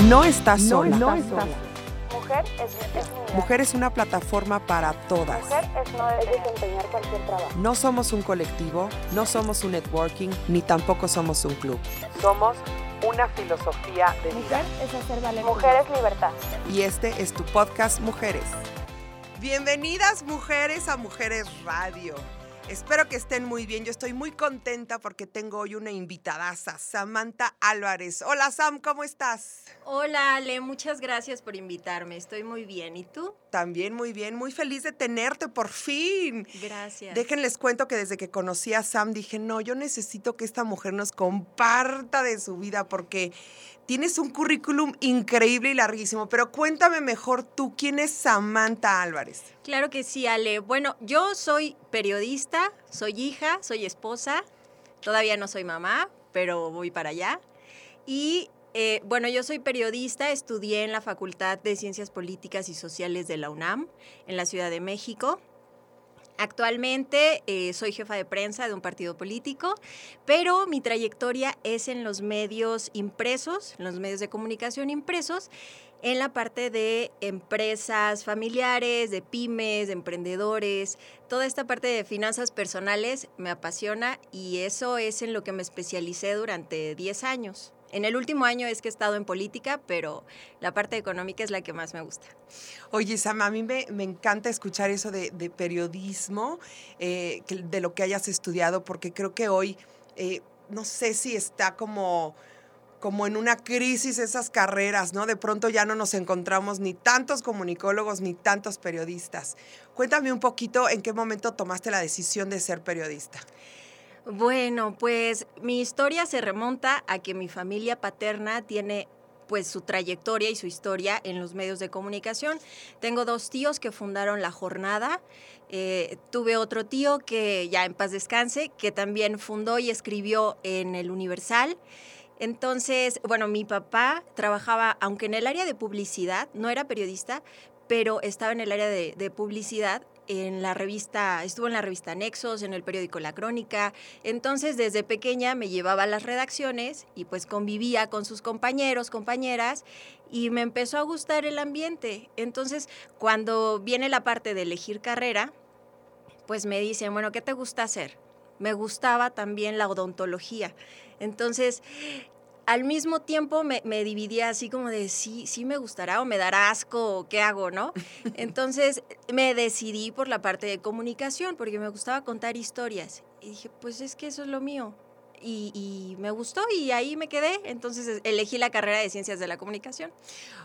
No estás sola. No estás Mujer es. Mujer es una plataforma para todas. Mujer es no es desempeñar cualquier trabajo. No somos un colectivo, no somos un networking, ni tampoco somos un club. Somos una filosofía de vida. es hacer valer. Mujer es libertad. Y este es tu podcast Mujeres. Bienvenidas mujeres a Mujeres Radio. Espero que estén muy bien. Yo estoy muy contenta porque tengo hoy una invitadaza, Samantha Álvarez. Hola Sam, ¿cómo estás? Hola Ale, muchas gracias por invitarme. Estoy muy bien. ¿Y tú? También muy bien, muy feliz de tenerte por fin. Gracias. Déjenles cuento que desde que conocí a Sam dije, no, yo necesito que esta mujer nos comparta de su vida porque tienes un currículum increíble y larguísimo. Pero cuéntame mejor tú, ¿quién es Samantha Álvarez? Claro que sí, Ale. Bueno, yo soy periodista, soy hija, soy esposa. Todavía no soy mamá, pero voy para allá. Y eh, bueno, yo soy periodista, estudié en la Facultad de Ciencias Políticas y Sociales de la UNAM, en la Ciudad de México. Actualmente eh, soy jefa de prensa de un partido político, pero mi trayectoria es en los medios impresos, en los medios de comunicación impresos, en la parte de empresas familiares, de pymes, de emprendedores. Toda esta parte de finanzas personales me apasiona y eso es en lo que me especialicé durante 10 años. En el último año es que he estado en política, pero la parte económica es la que más me gusta. Oye, Sam, a mí me, me encanta escuchar eso de, periodismo, eh, de lo que hayas estudiado, porque creo que hoy, eh, no sé si está como como en una crisis esas carreras, ¿no? De pronto ya no nos encontramos ni tantos comunicólogos ni tantos periodistas. Cuéntame un poquito en qué momento tomaste la decisión de ser periodista. Bueno, pues mi historia se remonta a que mi familia paterna tiene pues su trayectoria y su historia en los medios de comunicación. Tengo dos tíos que fundaron La Jornada. Eh, tuve otro tío que ya en paz descanse, que también fundó y escribió en El Universal. Entonces, bueno, mi papá trabajaba, aunque en el área de publicidad, no era periodista, pero estaba en el área de, de publicidad en la revista, estuvo en la revista Nexos, en el periódico La Crónica. Entonces, desde pequeña me llevaba a las redacciones y pues convivía con sus compañeros, compañeras, y me empezó a gustar el ambiente. Entonces, cuando viene la parte de elegir carrera, pues me dicen, bueno, ¿qué te gusta hacer? Me gustaba también la odontología. Entonces, al mismo tiempo me, me dividía así como de sí, sí me gustará o me dará asco o qué hago, ¿no? Entonces me decidí por la parte de comunicación porque me gustaba contar historias. Y dije, pues es que eso es lo mío. Y, y me gustó y ahí me quedé. Entonces elegí la carrera de ciencias de la comunicación.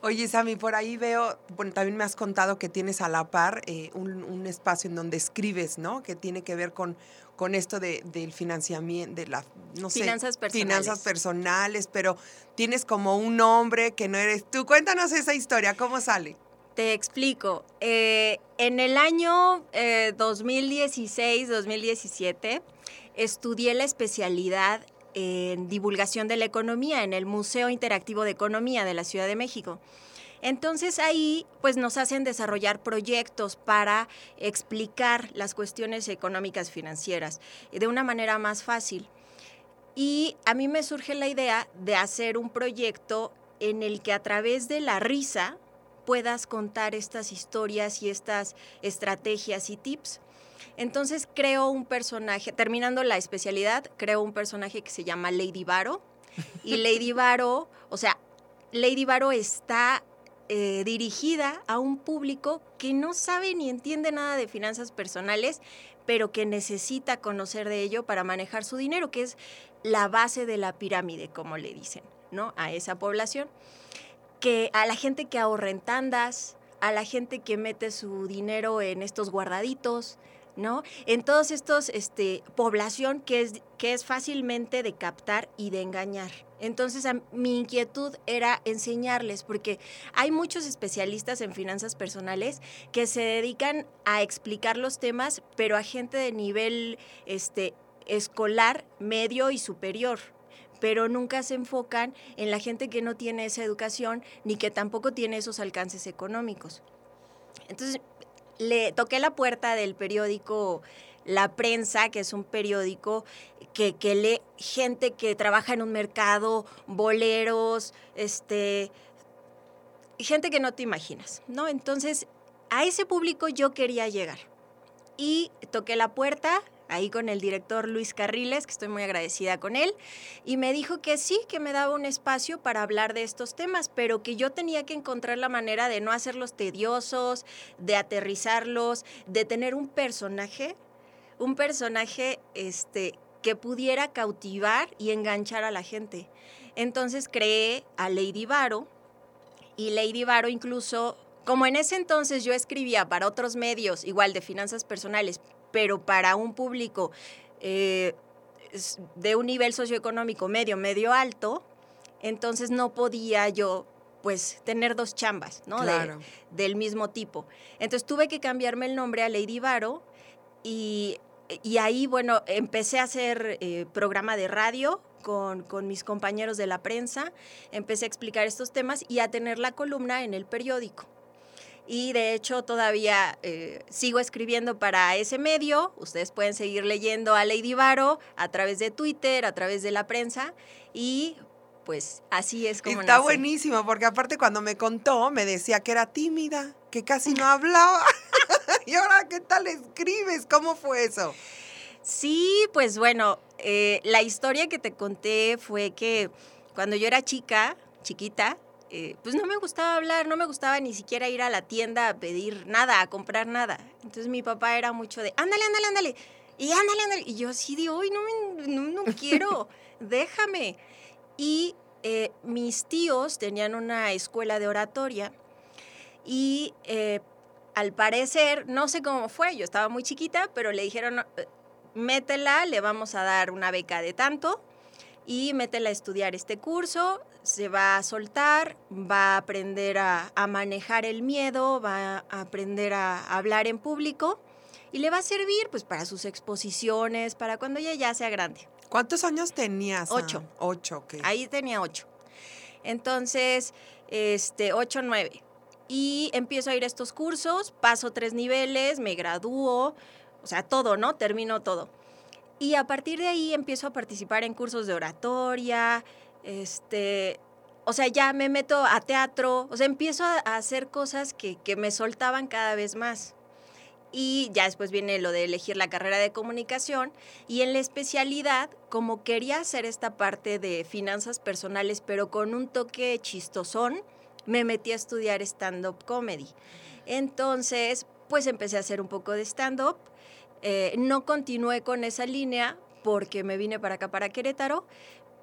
Oye, Sammy, por ahí veo, bueno, también me has contado que tienes a la par eh, un, un espacio en donde escribes, ¿no? Que tiene que ver con, con esto de, del financiamiento, de la, no sé, Finanzas personales. finanzas personales, pero tienes como un nombre que no eres tú. Cuéntanos esa historia, ¿cómo sale? Te explico. Eh, en el año eh, 2016-2017 estudié la especialidad en divulgación de la economía en el Museo Interactivo de Economía de la Ciudad de México. Entonces ahí pues nos hacen desarrollar proyectos para explicar las cuestiones económicas financieras de una manera más fácil. Y a mí me surge la idea de hacer un proyecto en el que a través de la risa puedas contar estas historias y estas estrategias y tips. Entonces creo un personaje, terminando la especialidad, creo un personaje que se llama Lady Varo. Y Lady Varo, o sea, Lady Varo está eh, dirigida a un público que no sabe ni entiende nada de finanzas personales, pero que necesita conocer de ello para manejar su dinero, que es la base de la pirámide, como le dicen, ¿no? A esa población. Que a la gente que ahorra en tandas, a la gente que mete su dinero en estos guardaditos, ¿no? En todos estos, este, población que es, que es fácilmente de captar y de engañar. Entonces, a, mi inquietud era enseñarles, porque hay muchos especialistas en finanzas personales que se dedican a explicar los temas, pero a gente de nivel este, escolar, medio y superior pero nunca se enfocan en la gente que no tiene esa educación ni que tampoco tiene esos alcances económicos. Entonces, le toqué la puerta del periódico La Prensa, que es un periódico que, lee gente que trabaja en un mercado, boleros, este, gente que no te imaginas, ¿no? Entonces, a ese público yo quería llegar. Y toqué la puerta ahí con el director Luis Carriles, que estoy muy agradecida con él, y me dijo que sí, que me daba un espacio para hablar de estos temas, pero que yo tenía que encontrar la manera de no hacerlos tediosos, de aterrizarlos, de tener un personaje, un personaje este, que pudiera cautivar y enganchar a la gente. Entonces creé a Lady Varo, y Lady Varo incluso como en ese entonces yo escribía para otros medios, igual de finanzas personales, pero para un público eh, de un nivel socioeconómico medio, medio alto, entonces no podía yo pues tener dos chambas, ¿no? del mismo tipo. Entonces tuve que cambiarme el nombre a Lady Varo y, ahí, bueno, empecé a hacer eh, programa de radio con, con, mis compañeros de la prensa, empecé a explicar estos temas y a tener la columna en el periódico y de hecho todavía eh, sigo escribiendo para ese medio. Ustedes pueden seguir leyendo a Lady Varo a través de Twitter, a través de la prensa y pues así es como Está buenísimo porque aparte cuando me contó me decía que era tímida, que casi no hablaba. y ahora, ¿qué tal escribes? ¿Cómo fue eso? Sí, pues bueno, eh, la historia que te conté fue que cuando yo era chica, chiquita, eh, pues no me gustaba hablar, no me gustaba ni siquiera ir a la tienda a pedir nada, a comprar nada. Entonces mi papá era mucho de, ándale, ándale, ándale, y ándale, ándale. Y yo así de, hoy no, no, no quiero, déjame. Y eh, mis tíos tenían una escuela de oratoria y eh, al parecer, no sé cómo fue, yo estaba muy chiquita, pero le dijeron, métela, le vamos a dar una beca de tanto y métela a estudiar este curso, se va a soltar, va a aprender a, manejar el miedo, va a aprender a hablar en público y le va a servir pues para sus exposiciones, para cuando ella ya sea grande. ¿Cuántos años tenías? Ocho. Ocho, ok. Ahí tenía ocho. Entonces, este, ocho, nueve. Y empiezo a ir a estos cursos, paso tres niveles, me gradúo, o sea, todo, ¿no? Termino todo. Y a partir de ahí empiezo a participar en cursos de oratoria, este, o sea, ya me meto a teatro, o sea, empiezo a, hacer cosas que, que, me soltaban cada vez más. Y ya después viene lo de elegir la carrera de comunicación. Y en la especialidad, como quería hacer esta parte de finanzas personales, pero con un toque chistosón, me metí a estudiar stand-up comedy. Entonces, pues empecé a hacer un poco de stand-up. Eh, no continué con esa línea porque me vine para acá, para Querétaro,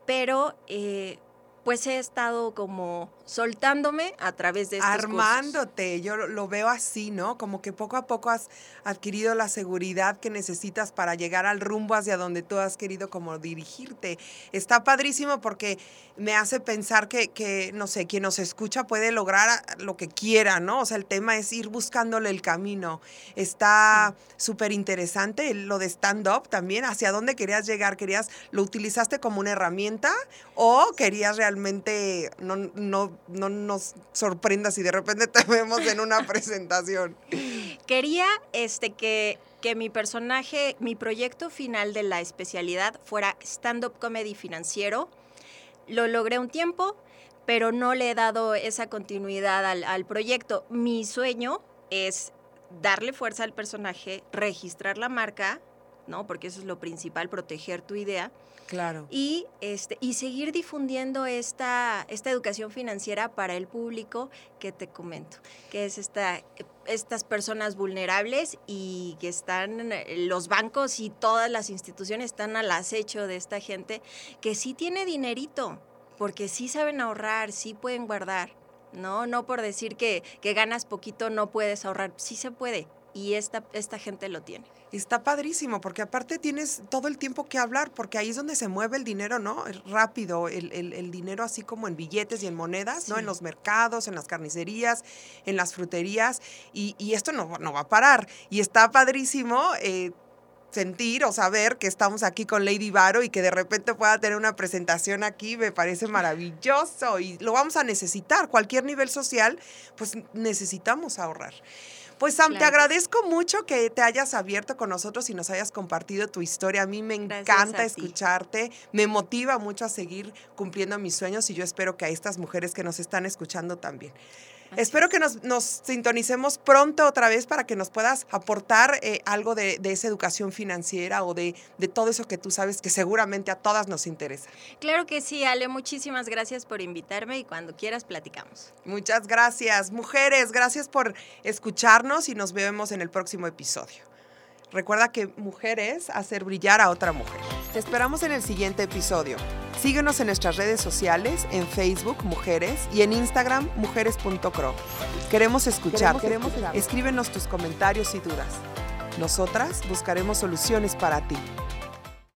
pero eh, pues he estado como soltándome a través de estos Armándote, yo lo veo así, ¿no? Como que poco a poco has adquirido la seguridad que necesitas para llegar al rumbo hacia donde tú has querido como dirigirte. Está padrísimo porque me hace pensar que, que no sé, quien nos escucha puede lograr lo que quiera, ¿no? O sea, el tema es ir buscándole el camino. Está súper interesante lo de stand-up también. ¿Hacia dónde querías llegar? ¿Querías, lo utilizaste como una herramienta o querías realmente no, no no nos sorprendas si de repente te vemos en una presentación. Quería este, que, que mi personaje, mi proyecto final de la especialidad fuera stand-up comedy financiero. Lo logré un tiempo, pero no le he dado esa continuidad al, al proyecto. Mi sueño es darle fuerza al personaje, registrar la marca, ¿no? Porque eso es lo principal, proteger tu idea Claro. Y, este, y seguir difundiendo esta, esta educación financiera para el público que te comento, que es esta, estas personas vulnerables y que están, los bancos y todas las instituciones están al acecho de esta gente que sí tiene dinerito, porque sí saben ahorrar, sí pueden guardar. No, no por decir que, que ganas poquito no puedes ahorrar, sí se puede y esta, esta gente lo tiene. Está padrísimo, porque aparte tienes todo el tiempo que hablar, porque ahí es donde se mueve el dinero, ¿no? Rápido, el, el, dinero así como en billetes y en monedas, ¿no? En los mercados, en las carnicerías, en las fruterías, y, y esto no, no, va a parar. Y está padrísimo. Eh, sentir o saber que estamos aquí con Lady Varo y que de repente pueda tener una presentación aquí, me parece maravilloso y lo vamos a necesitar. Cualquier nivel social, pues necesitamos ahorrar. Pues Sam, te agradezco mucho que te hayas abierto con nosotros y nos hayas compartido tu historia. A mí me encanta escucharte, me motiva mucho a seguir cumpliendo mis sueños y yo espero que a estas mujeres que nos están escuchando también. Espero que nos, nos, sintonicemos pronto otra vez para que nos puedas aportar eh, algo de, de, esa educación financiera o de, de, todo eso que tú sabes que seguramente a todas nos interesa. Claro que sí, Ale. Muchísimas gracias por invitarme y cuando quieras platicamos. Muchas gracias. Mujeres, gracias por escucharnos y nos vemos en el próximo episodio. Recuerda que mujeres hacer brillar a otra mujer. Te esperamos en el siguiente episodio. Síguenos en nuestras redes sociales, en Facebook Mujeres y en Instagram mujeres.cro. Queremos escuchar, queremos escríbenos tus comentarios y dudas. Nosotras buscaremos soluciones para ti.